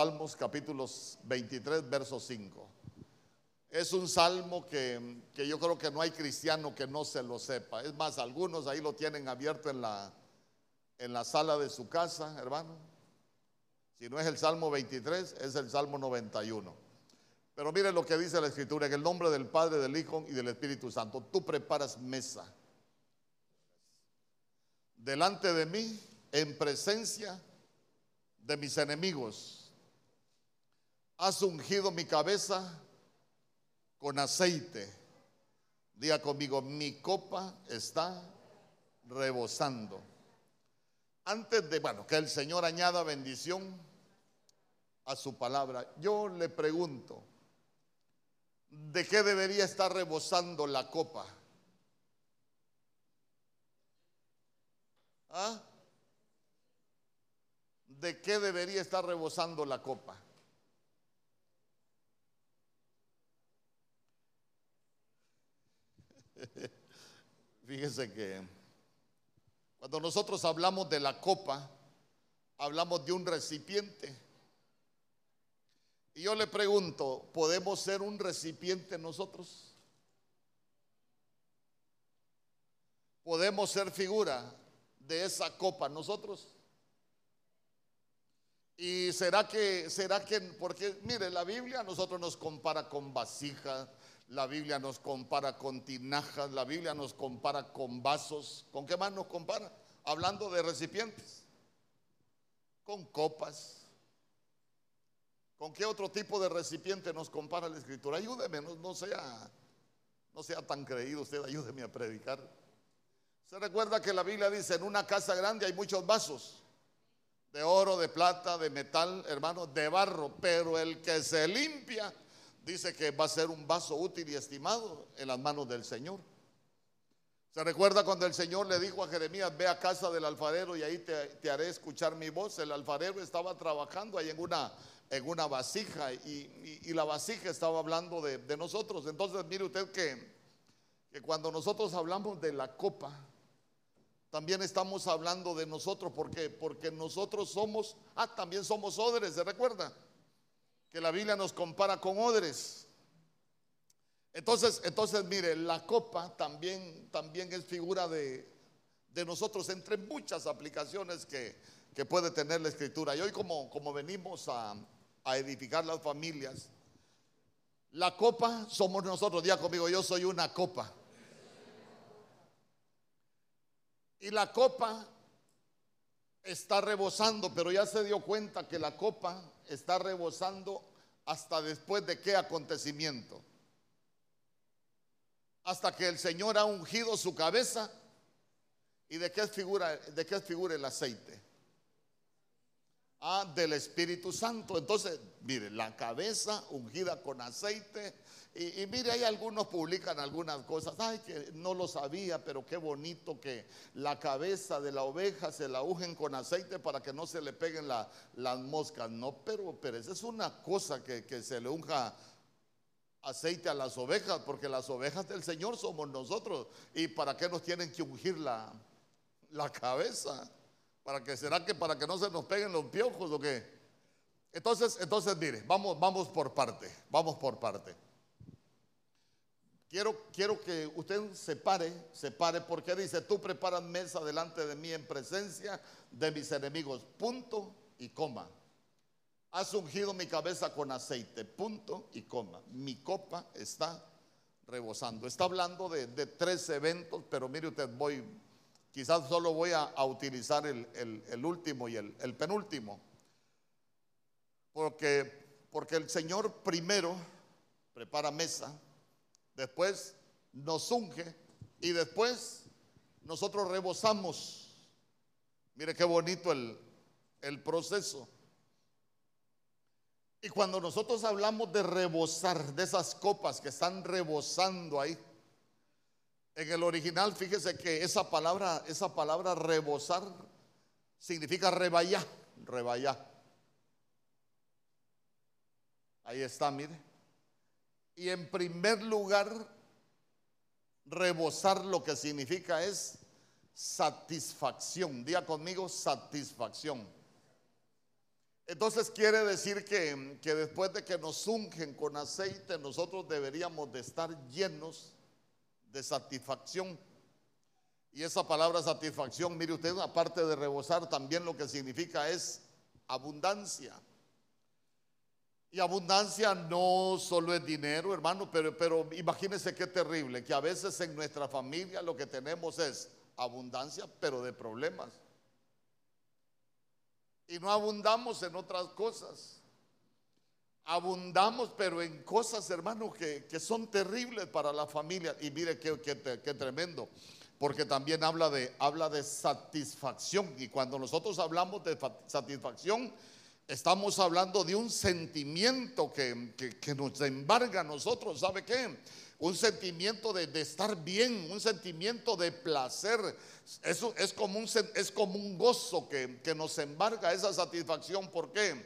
Salmos capítulos 23, verso 5. Es un salmo que, que, yo creo que no hay cristiano que no se lo sepa. Es más, algunos ahí lo tienen abierto en la, en la sala de su casa, hermano. Si no es el Salmo 23, es el Salmo 91. Pero mire lo que dice la Escritura, en el nombre del Padre, del Hijo y del Espíritu Santo. Tú preparas mesa delante de mí en presencia de mis enemigos. Has ungido mi cabeza con aceite. Diga conmigo, mi copa está rebosando. Antes de, bueno, que el Señor añada bendición a su palabra, yo le pregunto, ¿de qué debería estar rebosando la copa? ¿Ah? ¿De qué debería estar rebosando la copa? Fíjese que cuando nosotros hablamos de la copa, hablamos de un recipiente. Y yo le pregunto, ¿podemos ser un recipiente nosotros? ¿Podemos ser figura de esa copa nosotros? Y será que, será que, porque mire, la Biblia a nosotros nos compara con vasijas, la Biblia nos compara con tinajas, la Biblia nos compara con vasos. ¿Con qué más nos compara? Hablando de recipientes, con copas. ¿Con qué otro tipo de recipiente nos compara la Escritura? Ayúdeme, no, sea, no sea tan creído usted, ayúdeme a predicar. Se recuerda que la Biblia dice, en una casa grande hay muchos vasos, de oro, de plata, de metal, hermano, de barro, pero el que se limpia dice que va a ser un vaso útil y estimado en las manos del Señor. ¿Se recuerda cuando el Señor le dijo a Jeremías, ve a casa del alfarero y ahí te, haré escuchar mi voz? El alfarero estaba trabajando ahí en una, en una vasija y, la vasija estaba hablando de, nosotros. Entonces mire usted que, que cuando nosotros hablamos de la copa, también estamos hablando de nosotros, porque Porque nosotros somos, ah, también somos odres, ¿se recuerda? Que la Biblia nos compara con odres. Entonces, entonces mire, la copa también, también es figura de, nosotros entre muchas aplicaciones que, puede tener la escritura. Y hoy como, como venimos a, edificar las familias, la copa somos nosotros. Día conmigo, yo soy una copa. Y la copa está rebosando, pero ya se dio cuenta que la copa está rebosando hasta después de qué acontecimiento. Hasta que el Señor ha ungido su cabeza y de qué figura, de qué figura el aceite. Ah, del Espíritu Santo. Entonces, mire, la cabeza ungida con aceite y, mire, hay algunos publican algunas cosas. Ay, que no lo sabía, pero qué bonito que la cabeza de la oveja se la ujen con aceite para que no se le peguen las moscas. No, pero, pero esa es una cosa que, se le unja aceite a las ovejas, porque las ovejas del Señor somos nosotros. ¿Y para qué nos tienen que ungir la, la cabeza? ¿Para que será que para que no se nos peguen los piojos o qué? Entonces, entonces mire, vamos, vamos por parte, vamos por parte. Quiero, quiero que usted se pare, se pare, porque dice, tú preparas mesa delante de mí en presencia de mis enemigos, punto y coma. Has ungido mi cabeza con aceite, punto y coma. Mi copa está rebosando. Está hablando de, tres eventos, pero mire usted, voy, quizás solo voy a, utilizar el, último y el, penúltimo. Porque, porque el Señor primero prepara mesa después nos unge y después nosotros rebosamos. Mire qué bonito el proceso. Y cuando nosotros hablamos de rebosar, de esas copas que están rebosando ahí, en el original, fíjese que esa palabra, esa palabra rebosar significa rebayar, rebayar. Ahí está, mire. Y en primer lugar, rebosar lo que significa es satisfacción. Día conmigo, satisfacción. Entonces quiere decir que, que, después de que nos ungen con aceite, nosotros deberíamos de estar llenos de satisfacción. Y esa palabra satisfacción, mire usted, aparte de rebosar, también lo que significa es abundancia. Y abundancia no solo es dinero, hermano, pero, pero imagínense qué terrible, que a veces en nuestra familia lo que tenemos es abundancia, pero de problemas y no abundamos en otras cosas. Abundamos, pero en cosas, hermano, que, son terribles para la familia. Y mire qué, qué, tremendo, porque también habla de, habla de satisfacción. Y cuando nosotros hablamos de satisfacción, estamos hablando de un sentimiento que, que nos embarga a nosotros. ¿Sabe qué? un sentimiento de, estar bien, un sentimiento de placer. Eso es como un, es como un gozo que, nos embarga esa satisfacción. ¿Por qué?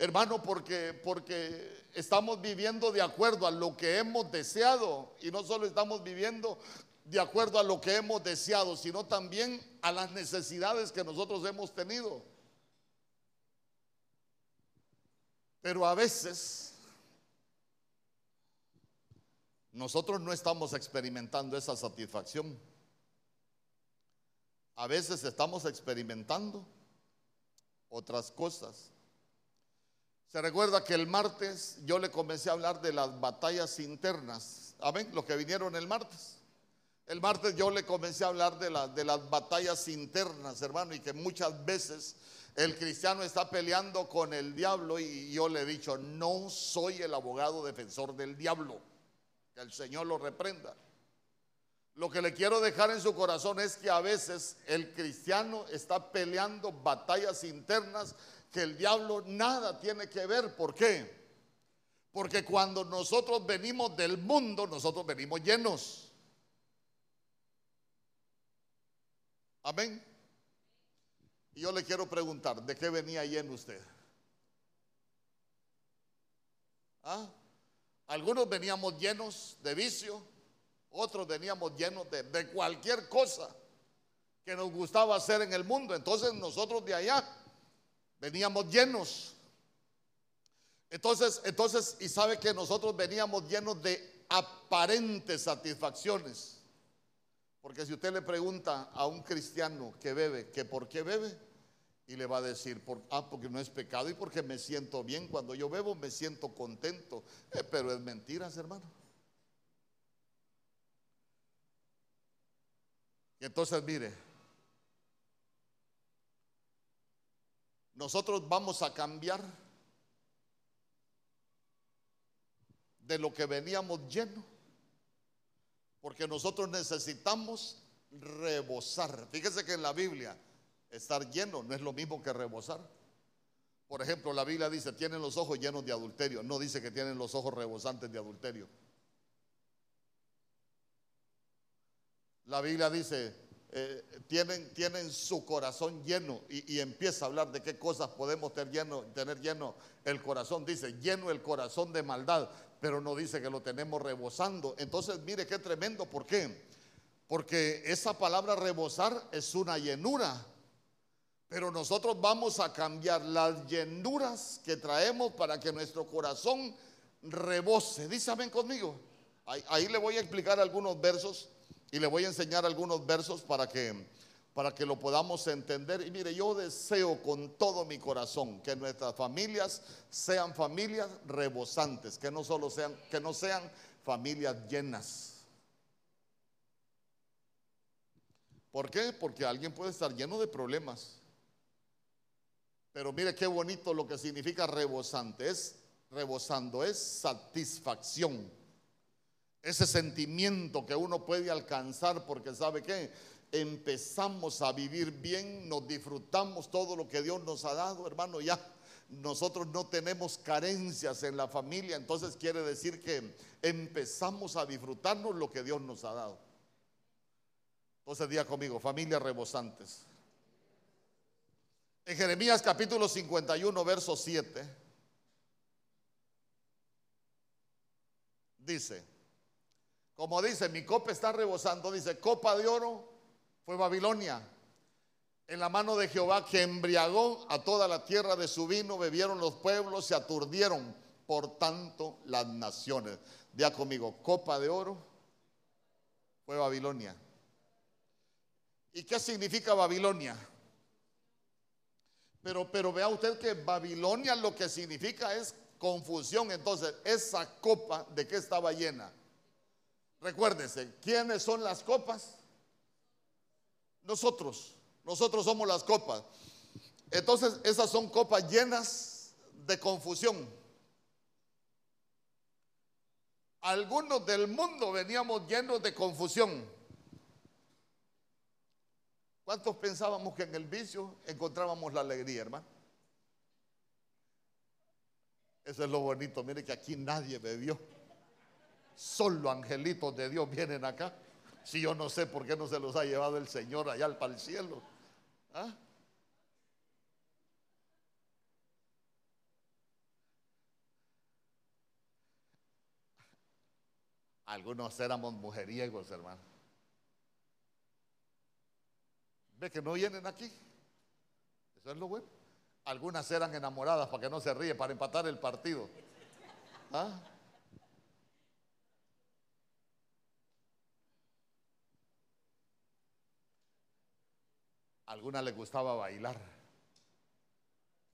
Hermano, porque, porque estamos viviendo de acuerdo a lo que hemos deseado y no solo estamos viviendo de acuerdo a lo que hemos deseado, sino también a las necesidades que nosotros hemos tenido. Pero a veces nosotros no estamos experimentando esa satisfacción. A veces estamos experimentando otras cosas. Se recuerda que el martes yo le comencé a hablar de las batallas internas. Amén, los que vinieron el martes. El martes yo le comencé a hablar de, de las batallas internas, hermano, y que muchas veces el cristiano está peleando con el diablo y yo le he dicho, no soy el abogado defensor del diablo el Señor lo reprenda. Lo que le quiero dejar en su corazón es que a veces el cristiano está peleando batallas internas que el diablo nada tiene que ver. ¿Por qué? Porque cuando nosotros venimos del mundo, nosotros venimos llenos. Amén. Y yo le quiero preguntar, ¿de qué venía lleno usted? ¿Ah? Algunos veníamos llenos de vicio, otros veníamos llenos de, cualquier cosa que nos gustaba hacer en el mundo. Entonces nosotros de allá veníamos llenos. Entonces, entonces, y sabe que nosotros veníamos llenos de aparentes satisfacciones. Porque si usted le pregunta a un cristiano que bebe, que por qué bebe, y le va a decir, ah, porque no es pecado y porque me siento bien. Cuando yo bebo me siento contento. Eh, pero es mentiras, hermano. Y entonces, mire, nosotros vamos a cambiar de lo que veníamos lleno, porque nosotros necesitamos rebosar. Fíjese que en la Biblia Estar lleno no es lo mismo que rebosar. Por ejemplo, la Biblia dice, tienen los ojos llenos de adulterio. No dice que tienen los ojos rebosantes de adulterio. La Biblia dice, eh, tienen, tienen, su corazón lleno y, empieza a hablar de qué cosas podemos tener lleno, tener lleno el corazón. Dice, lleno el corazón de maldad, pero no dice que lo tenemos rebosando. Entonces, mire qué tremendo. ¿Por qué? Porque esa palabra rebosar es una llenura. Pero nosotros vamos a cambiar las llenuras que traemos para que nuestro corazón rebose. Dice amén conmigo. Ahí, le voy a explicar algunos versos y le voy a enseñar algunos versos para que, para que lo podamos entender. Y mire, yo deseo con todo mi corazón que nuestras familias sean familias rebosantes, que no solo sean, que no sean familias llenas. ¿Por qué? Porque alguien puede estar lleno de problemas pero mire qué bonito lo que significa rebosante. Es rebosando, es satisfacción. Ese sentimiento que uno puede alcanzar porque sabe que empezamos a vivir bien, nos disfrutamos todo lo que Dios nos ha dado, hermano, ya nosotros no tenemos carencias en la familia, entonces quiere decir que empezamos a disfrutarnos lo que Dios nos ha dado. Entonces diga conmigo, familias rebosantes. En Jeremías capítulo 51, verso 7, dice, como dice, mi copa está rebosando, dice, copa de oro fue Babilonia en la mano de Jehová que embriagó a toda la tierra de su vino, bebieron los pueblos, se aturdieron, por tanto las naciones. Día conmigo, copa de oro fue Babilonia. ¿Y qué significa Babilonia? Pero, pero vea usted que Babilonia lo que significa es confusión. Entonces, esa copa de qué estaba llena. Recuérdese, ¿quiénes son las copas? Nosotros. Nosotros somos las copas. Entonces, esas son copas llenas de confusión. Algunos del mundo veníamos llenos de confusión. ¿Cuántos pensábamos que en el vicio encontrábamos la alegría, hermano? Eso es lo bonito. Mire que aquí nadie bebió. Solo angelitos de Dios vienen acá. Si yo no sé por qué no se los ha llevado el Señor allá para el cielo. ¿Ah? Algunos éramos mujeriegos, hermano. ¿Ve que no vienen aquí? Eso es lo bueno. Algunas eran enamoradas para que no se ríe, para empatar el partido. ¿Ah? Algunas les gustaba bailar.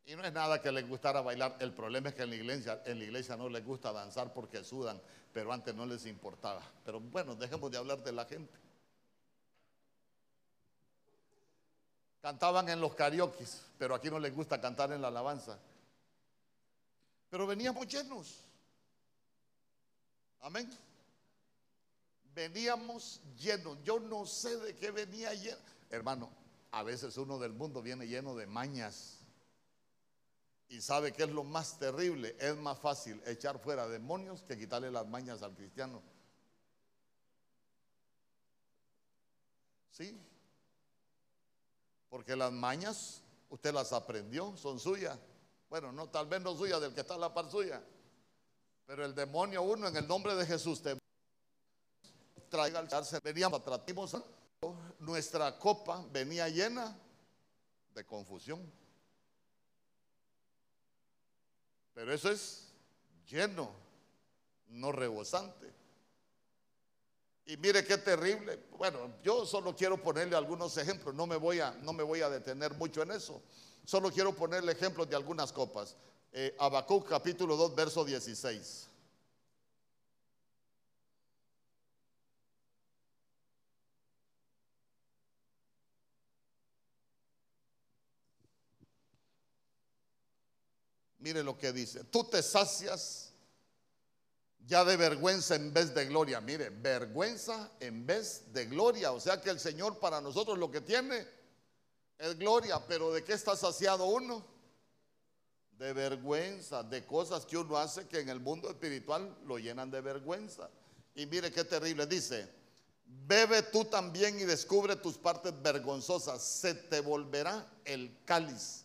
Y no es nada que les gustara bailar. El problema es que en la iglesia, en la iglesia no les gusta danzar porque sudan, pero antes no les importaba. Pero bueno, dejemos de hablar de la gente. Cantaban en los karaoke, pero aquí no les gusta cantar en la alabanza. Pero veníamos llenos. Amén. Veníamos llenos. Yo no sé de qué venía lleno. Hermano, a veces uno del mundo viene lleno de mañas. Y sabe que es lo más terrible. Es más fácil echar fuera demonios que quitarle las mañas al cristiano. Sí. Porque las mañas usted las aprendió, son suyas. Bueno, no, tal vez no suyas del que está a la par suya. Pero el demonio uno en el nombre de Jesús te traiga al darse. Veníamos, nuestra copa venía llena de confusión. Pero eso es lleno, no rebosante. Y mire qué terrible. Bueno, yo solo quiero ponerle algunos ejemplos, no me voy a, no me voy a detener mucho en eso. Solo quiero ponerle ejemplos de algunas copas. Eh, capítulo 2, verso 16. Mire lo que dice. Tú te sacias ya de vergüenza en vez de gloria. Mire, vergüenza en vez de gloria. O sea que el Señor para nosotros lo que tiene es gloria. Pero ¿de qué está saciado uno? De vergüenza, de cosas que uno hace que en el mundo espiritual lo llenan de vergüenza. Y mire qué terrible. Dice, bebe tú también y descubre tus partes vergonzosas. Se te volverá el cáliz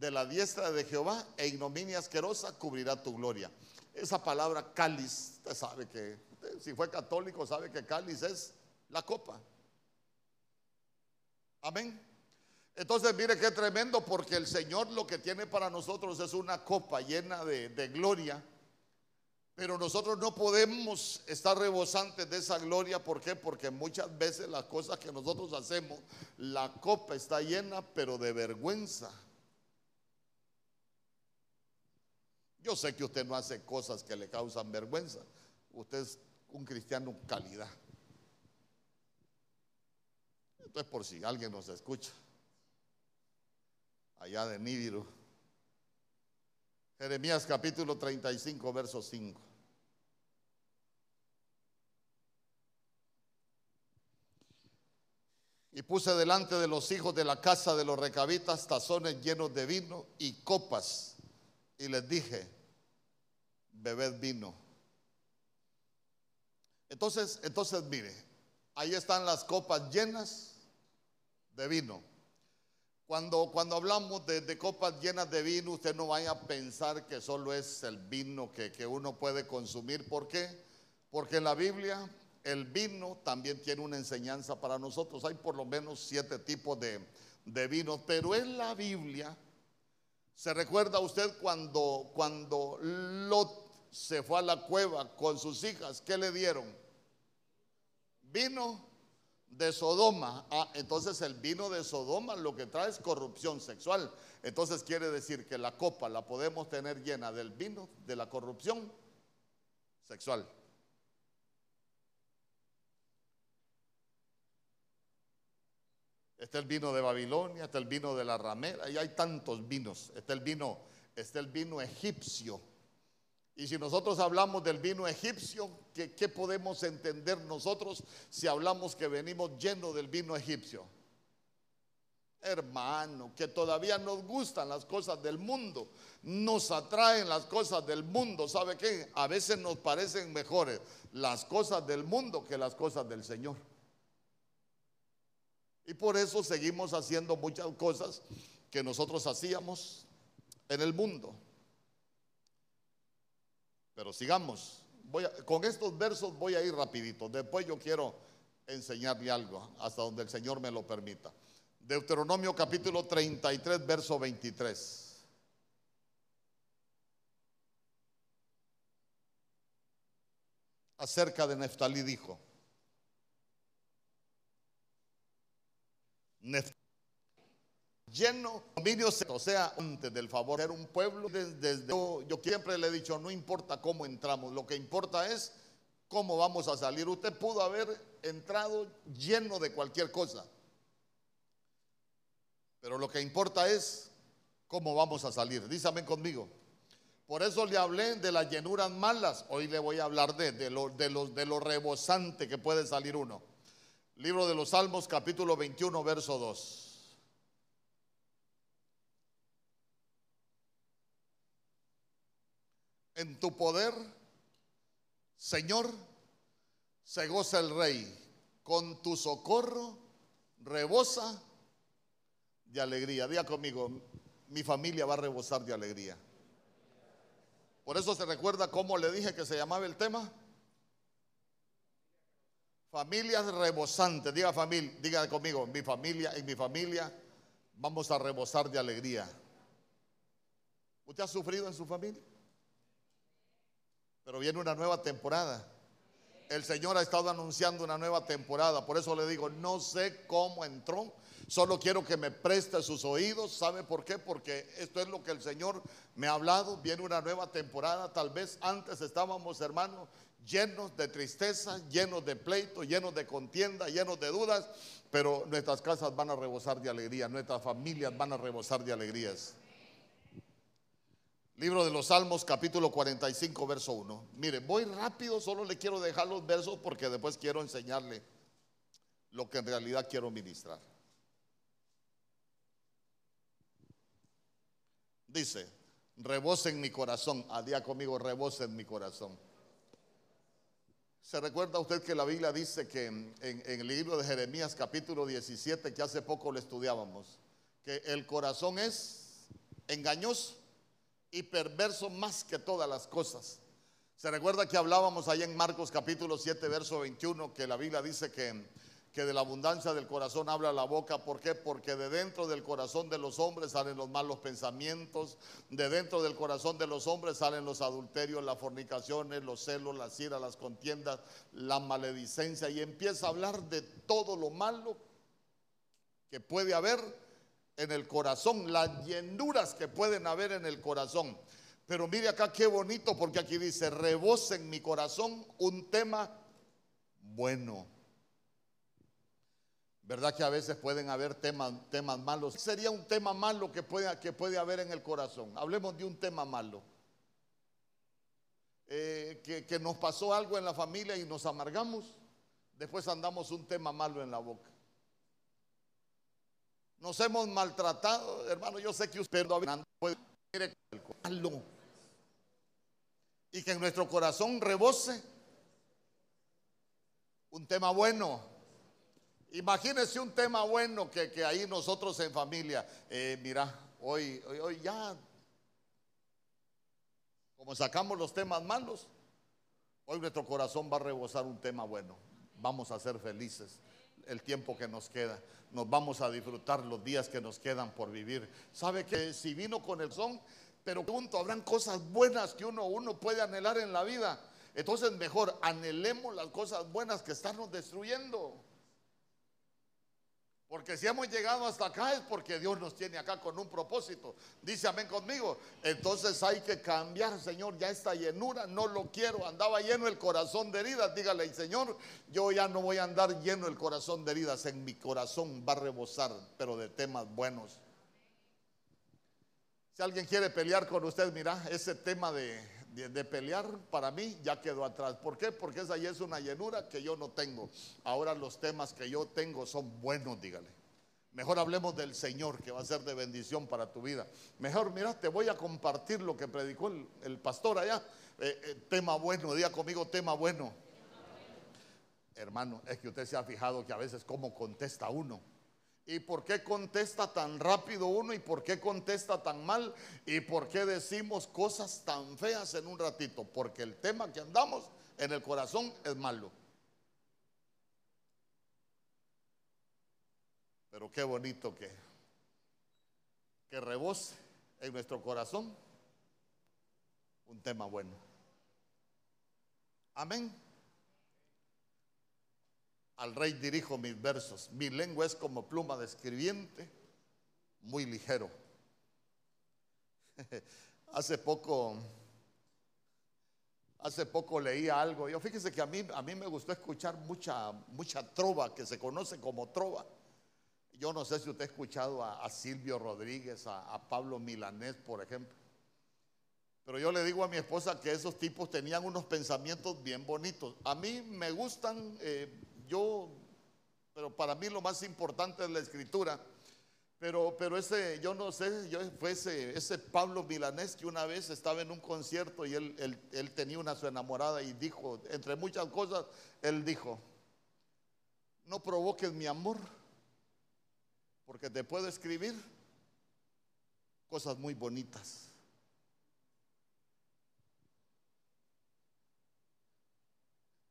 de la diestra de Jehová e ignominia asquerosa cubrirá tu gloria. Esa palabra cáliz, usted sabe que, si fue católico, sabe que cáliz es la copa. Amén. Entonces, mire qué tremendo, porque el Señor lo que tiene para nosotros es una copa llena de, de gloria. Pero nosotros no podemos estar rebosantes de esa gloria. ¿Por qué? Porque muchas veces las cosas que nosotros hacemos, la copa está llena, pero de vergüenza. Yo sé que usted no hace cosas que le causan vergüenza. Usted es un cristiano calidad. Esto es por si alguien nos escucha. Allá de Nídiro. Jeremías capítulo 35, verso 5. Y puse delante de los hijos de la casa de los recabitas tazones llenos de vino y copas y les dije, bebed vino. Entonces, entonces mire, ahí están las copas llenas de vino. Cuando, cuando hablamos de, copas llenas de vino, usted no vaya a pensar que solo es el vino que, que uno puede consumir. ¿Por qué? Porque en la Biblia el vino también tiene una enseñanza para nosotros. Hay por lo menos siete tipos de, de pero en la Biblia, ¿se recuerda usted cuando, cuando Lot se fue a la cueva con sus hijas? ¿Qué le dieron? Vino de Sodoma. Ah, entonces el vino de Sodoma lo que trae es corrupción sexual. Entonces quiere decir que la copa la podemos tener llena del vino de la corrupción sexual. Está el vino de Babilonia, está el vino de la ramera, y hay tantos vinos. Está el vino, está el vino egipcio. Y si nosotros hablamos del vino egipcio, ¿qué, ¿qué, podemos entender nosotros si hablamos que venimos llenos del vino egipcio? Hermano, que todavía nos gustan las cosas del mundo, nos atraen las cosas del mundo. ¿Sabe qué? A veces nos parecen mejores las cosas del mundo que las cosas del Señor. Y por eso seguimos haciendo muchas cosas que nosotros hacíamos en el mundo. Pero sigamos. Con estos versos voy a ir rapidito. Después yo quiero enseñarle algo hasta donde el Señor me lo permita. Deuteronomio capítulo 33, verso 23. Acerca de Neftalí dijo, lleno dominio, o sea, antes del favor, era un pueblo desde, yo, siempre le he dicho, no importa cómo entramos, lo que importa es cómo vamos a salir. Usted pudo haber entrado lleno de cualquier cosa, pero lo que importa es cómo vamos a salir. Dísame conmigo. Por eso le hablé de las llenuras malas. Hoy le voy a hablar de, de, de, los, de lo rebosante que puede salir uno. Libro de los Salmos, capítulo 21, verso 2. En tu poder, Señor, se goza el rey. Con tu socorro rebosa de alegría. Diga conmigo, mi familia va a rebosar de alegría. Por eso se recuerda cómo le dije que se llamaba el tema. Familias rebosantes, diga familia, diga conmigo, mi familia, en mi familia vamos a rebosar de alegría. ¿Usted ha sufrido en su familia? Pero viene una nueva temporada. El Señor ha estado anunciando una nueva temporada. Por eso le digo, no sé cómo entró. Solo quiero que me preste sus oídos. ¿Sabe por qué? Porque esto es lo que el Señor me ha hablado. Viene una nueva temporada. Tal vez antes estábamos, hermanos, llenos de tristeza, llenos de pleito, llenos de contienda, llenos de dudas, pero nuestras casas van a rebosar de alegría, nuestras familias van a rebosar de alegrías. Libro de los Salmos, capítulo 45, verso 1. Mire, voy rápido, solo le quiero dejar los versos porque después quiero enseñarle lo que en realidad quiero ministrar. Dice, rebose en mi corazón, a día conmigo, rebose en mi corazón. ¿Se recuerda usted que la Biblia dice que en, el libro de Jeremías capítulo 17, que hace poco lo estudiábamos, que el corazón es engañoso y perverso más que todas las cosas? ¿Se recuerda que hablábamos ahí en Marcos capítulo 7, verso 21, que la Biblia dice que que de la abundancia del corazón habla la boca. ¿Por qué? Porque de dentro del corazón de los hombres salen los malos pensamientos, de dentro del corazón de los hombres salen los adulterios, las fornicaciones, los celos, las iras, las contiendas, la maledicencia y empieza a hablar de todo lo malo que puede haber en el corazón, las llenuras que pueden haber en el corazón. Pero mire acá qué bonito porque aquí dice, rebose en mi corazón un tema bueno ¿Verdad que a veces pueden haber temas, temas malos? Sería un tema malo que puede, que puede haber en el corazón. Hablemos de un tema malo. Eh, que, que nos pasó algo en la familia y nos amargamos. Después andamos un tema malo en la boca. Nos hemos maltratado, hermano. Yo sé que usted puede malo. Y que en nuestro corazón rebose un tema bueno. Imagínense un tema bueno que, que ahí nosotros en familia, eh, mira, hoy, hoy, hoy ya, como sacamos los temas malos, hoy nuestro corazón va a rebosar un tema bueno. Vamos a ser felices. el tiempo que nos queda. Nos vamos a disfrutar los días que nos quedan por vivir. ¿Sabe que si vino con el son, pero punto, habrán cosas buenas que uno, uno puede anhelar en la vida? Entonces mejor anhelemos las cosas buenas que están destruyendo. Porque si hemos llegado hasta acá es porque Dios nos tiene acá con un propósito. Dice amén conmigo. Entonces hay que cambiar, Señor, ya esta llenura no lo quiero. Andaba lleno el corazón de heridas. Dígale, Señor, yo ya no voy a andar lleno el corazón de heridas. En mi corazón va a rebosar, pero de temas buenos. Si alguien quiere pelear con usted, mira, ese tema de, de, pelear para mí ya quedó atrás. ¿Por qué? Porque esa ya es una llenura que yo no tengo. Ahora los temas que yo tengo son buenos, dígale. Mejor hablemos del Señor que va a ser de bendición para tu vida. Mejor, mira, te voy a compartir lo que predicó el, pastor allá. Eh, eh, tema bueno, diga conmigo tema bueno. Hermano, es que usted se ha fijado que a veces cómo contesta uno. ¿Y por qué contesta tan rápido uno? ¿Y por qué contesta tan mal? ¿Y por qué decimos cosas tan feas en un ratito? Porque el tema que andamos en el corazón es malo. Pero qué bonito que, que rebose en nuestro corazón un tema bueno. Amén. Al rey dirijo mis versos. Mi lengua es como pluma de escribiente, muy ligero. hace poco, hace poco leía algo. Yo fíjese que a mí, a mí me gustó escuchar mucha, mucha trova, que se conoce como trova. Yo no sé si usted ha escuchado a, Silvio Rodríguez, a, Pablo Milanés, por ejemplo. Pero yo le digo a mi esposa que esos tipos tenían unos pensamientos bien bonitos. A mí me gustan eh, yo, pero para mí lo más importante es la escritura. Pero, pero ese, yo no sé, yo, fue ese, Pablo Milanés que una vez estaba en un concierto y él, él, él tenía una su enamorada y dijo, entre muchas cosas, él dijo, no provoques mi amor, porque te puedo escribir cosas muy bonitas.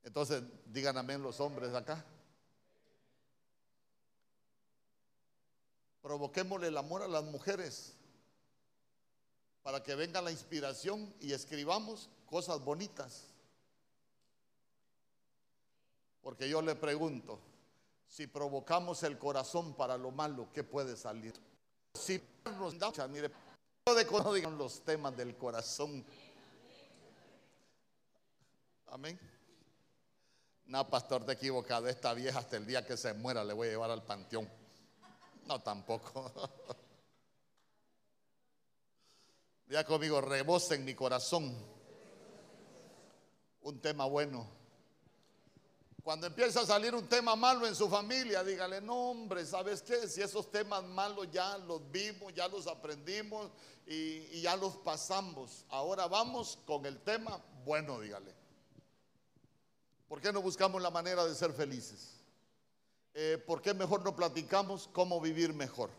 Entonces, digan amén los hombres acá. Provoquémosle el amor a las mujeres para que venga la inspiración y escribamos cosas bonitas. Porque yo le pregunto, si provocamos el corazón para lo malo, ¿qué puede salir? Si nos da, mire, de los temas del corazón. Amén. No, pastor, te equivocado. Esta vieja hasta el día que se muera le voy a llevar al panteón. No, tampoco. Ya conmigo, rebose en mi corazón. Un tema bueno. Cuando empieza a salir un tema malo en su familia, dígale, no hombre, ¿sabes qué? Si esos temas malos ya los vimos, ya los aprendimos y, y ya los pasamos. Ahora vamos con el tema bueno, dígale. ¿Por qué no buscamos la manera de ser felices? Eh, ¿Por qué mejor no platicamos cómo vivir mejor?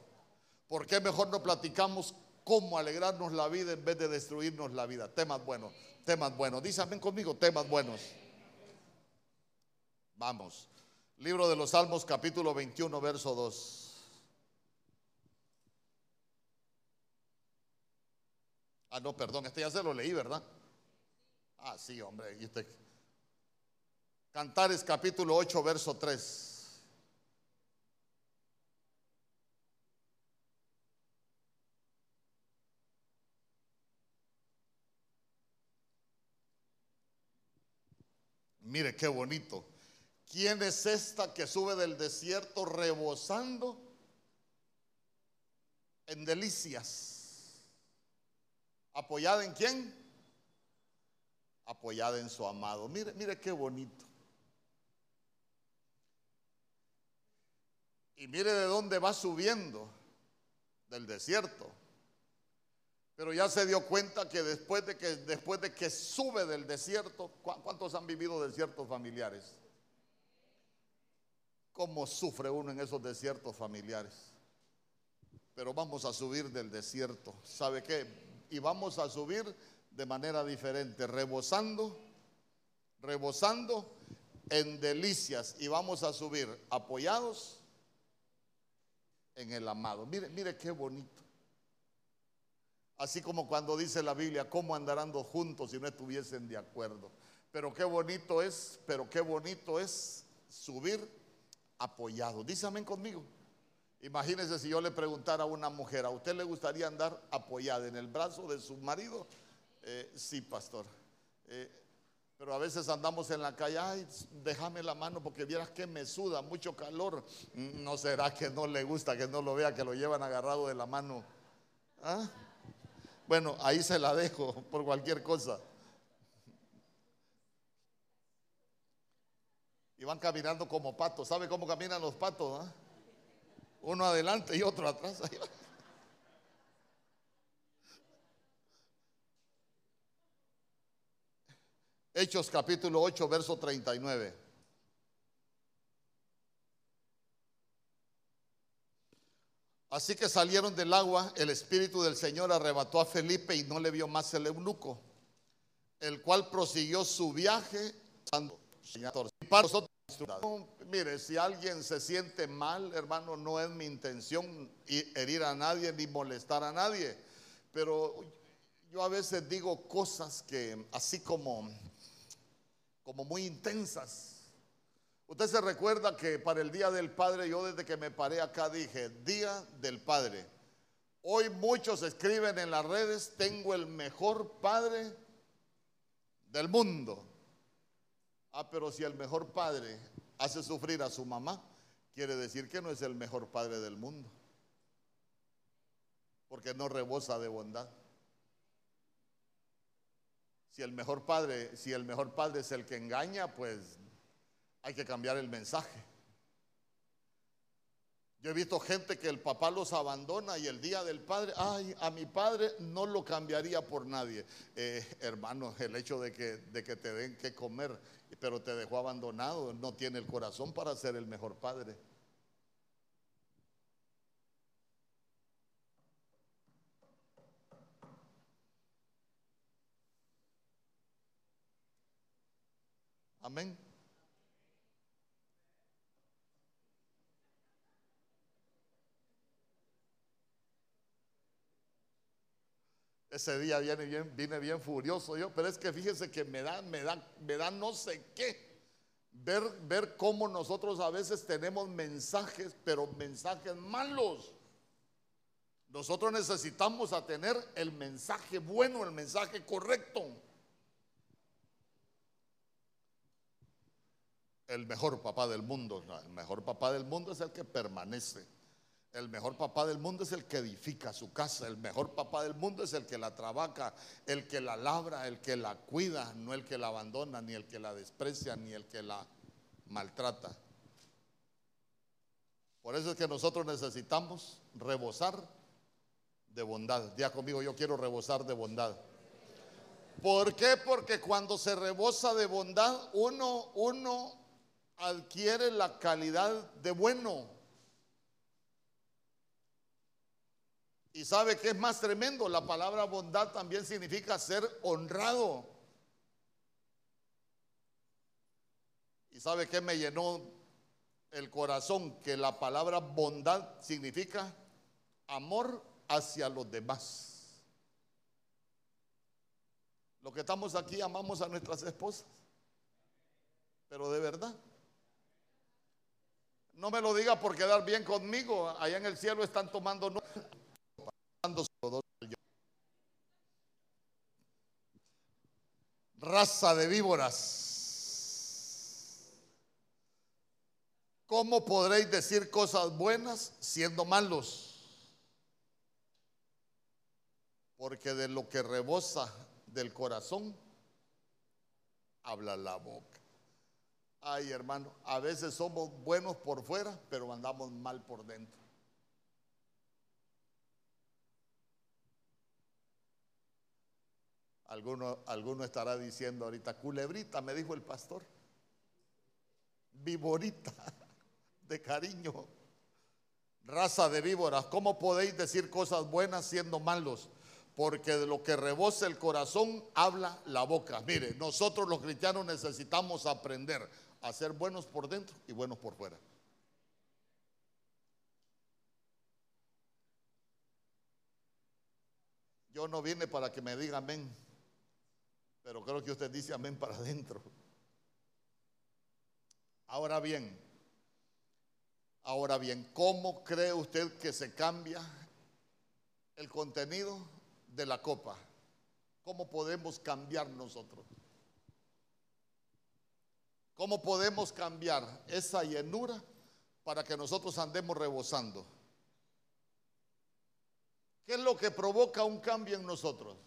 ¿Por qué mejor no platicamos cómo alegrarnos la vida en vez de destruirnos la vida? Temas buenos, temas buenos. Díganme conmigo, temas buenos. Vamos. Libro de los Salmos, capítulo 21, verso 2. Ah, no, perdón, este ya se lo leí, ¿verdad? Ah, sí, hombre. Y usted, Cantares capítulo 8, verso 3. Mire qué bonito. ¿Quién es esta que sube del desierto rebosando en delicias? ¿Apoyada en quién? Apoyada en su amado. Mire, mire qué bonito. Y mire de dónde va subiendo, del desierto. Pero ya se dio cuenta que después de que, después de que sube del desierto, ¿cuántos han vivido desiertos familiares? ¿Cómo sufre uno en esos desiertos familiares? Pero vamos a subir del desierto. ¿Sabe qué? Y vamos a subir de manera diferente, rebosando, rebosando en delicias y vamos a subir apoyados en el amado. Mire, mire qué bonito. Así como cuando dice la Biblia, ¿cómo andarán dos juntos si no estuviesen de acuerdo? Pero qué bonito es, pero qué bonito es subir apoyado. Dice amén conmigo. Imagínense si yo le preguntara a una mujer, ¿a usted le gustaría andar apoyada en el brazo de su marido? Eh, sí, pastor. Eh, pero a veces andamos en la calle, ay, déjame la mano porque vieras que me suda, mucho calor. Mm, ¿No será que no le gusta que no lo vea, que lo llevan agarrado de la mano? ¿Ah? Bueno, ahí se la dejo por cualquier cosa. Y van caminando como patos. ¿Sabe cómo caminan los patos? Ah? Uno adelante y otro atrás. Hechos capítulo 8, verso 39. Así que salieron del agua, el Espíritu del Señor arrebató a Felipe y no le vio más el eunuco, el cual prosiguió su viaje. Mire, si alguien se siente mal, hermano, no es mi intención herir a nadie ni molestar a nadie, pero yo a veces digo cosas que así como, como muy intensas Usted se recuerda que para el Día del Padre, yo desde que me paré acá dije, Día del Padre. Hoy muchos escriben en las redes, tengo el mejor padre del mundo. Ah, pero si el mejor padre hace sufrir a su mamá, quiere decir que no es el mejor padre del mundo. Porque no rebosa de bondad. Si el mejor padre, si el mejor padre es el que engaña, pues hay que cambiar el mensaje. Yo he visto gente que el papá los abandona y el día del padre, ay, a mi padre no lo cambiaría por nadie. Eh, hermano, el hecho de que, de que te den que comer, pero te dejó abandonado, no tiene el corazón para ser el mejor padre. Amén. Ese día viene bien, vine bien furioso yo, pero es que fíjese que me da, me da, me da no sé qué. Ver, ver cómo nosotros a veces tenemos mensajes, pero mensajes malos. Nosotros necesitamos a tener el mensaje bueno, el mensaje correcto. El mejor papá del mundo, el mejor papá del mundo es el que permanece. El mejor papá del mundo es el que edifica su casa. El mejor papá del mundo es el que la trabaja, el que la labra, el que la cuida, no el que la abandona, ni el que la desprecia, ni el que la maltrata. Por eso es que nosotros necesitamos rebosar de bondad. Ya conmigo, yo quiero rebosar de bondad. ¿Por qué? Porque cuando se rebosa de bondad, uno, uno adquiere la calidad de bueno. Y sabe que es más tremendo, la palabra bondad también significa ser honrado. Y sabe que me llenó el corazón que la palabra bondad significa amor hacia los demás. Lo que estamos aquí amamos a nuestras esposas, pero de verdad. No me lo diga por quedar bien conmigo, allá en el cielo están tomando Raza de víboras. ¿Cómo podréis decir cosas buenas siendo malos? Porque de lo que rebosa del corazón, habla la boca. Ay, hermano, a veces somos buenos por fuera, pero andamos mal por dentro. Alguno, alguno estará diciendo ahorita, culebrita, me dijo el pastor. Viborita, de cariño. Raza de víboras, ¿cómo podéis decir cosas buenas siendo malos? porque de lo que rebosa el corazón habla la boca. Mire, nosotros los cristianos necesitamos aprender a ser buenos por dentro y buenos por fuera. Yo no vine para que me diga amén, pero creo que usted dice amén para adentro. Ahora bien, ahora bien, ¿cómo cree usted que se cambia el contenido de la copa? ¿Cómo podemos cambiar nosotros? ¿Cómo podemos cambiar esa llenura para que nosotros andemos rebosando? ¿Qué es lo que provoca un cambio en nosotros?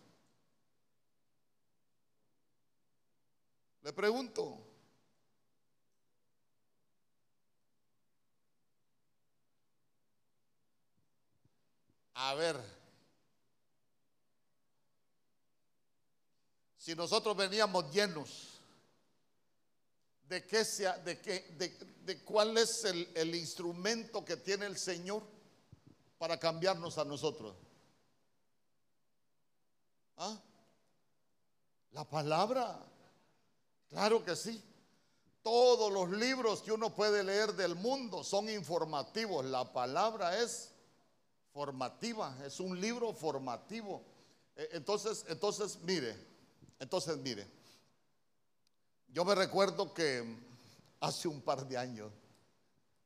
Le pregunto. A ver, si nosotros veníamos llenos, ¿de qué sea, de qué, de, cuál es el, el instrumento que tiene el Señor para cambiarnos a nosotros? ¿Ah? La palabra. Claro que sí. Todos los libros que uno puede leer del mundo son informativos. La palabra es formativa, es un libro formativo. E, entonces, entonces, mire, entonces, mire, yo me recuerdo que hace un par de años,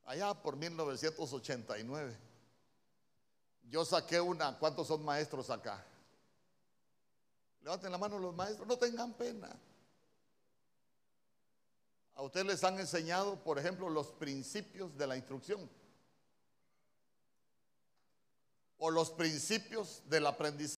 allá por 1989, yo saqué una, ¿cuántos son maestros acá? Levanten la mano los maestros, no tengan pena. A ustedes les han enseñado, por ejemplo, los principios de la instrucción o los principios del aprendizaje.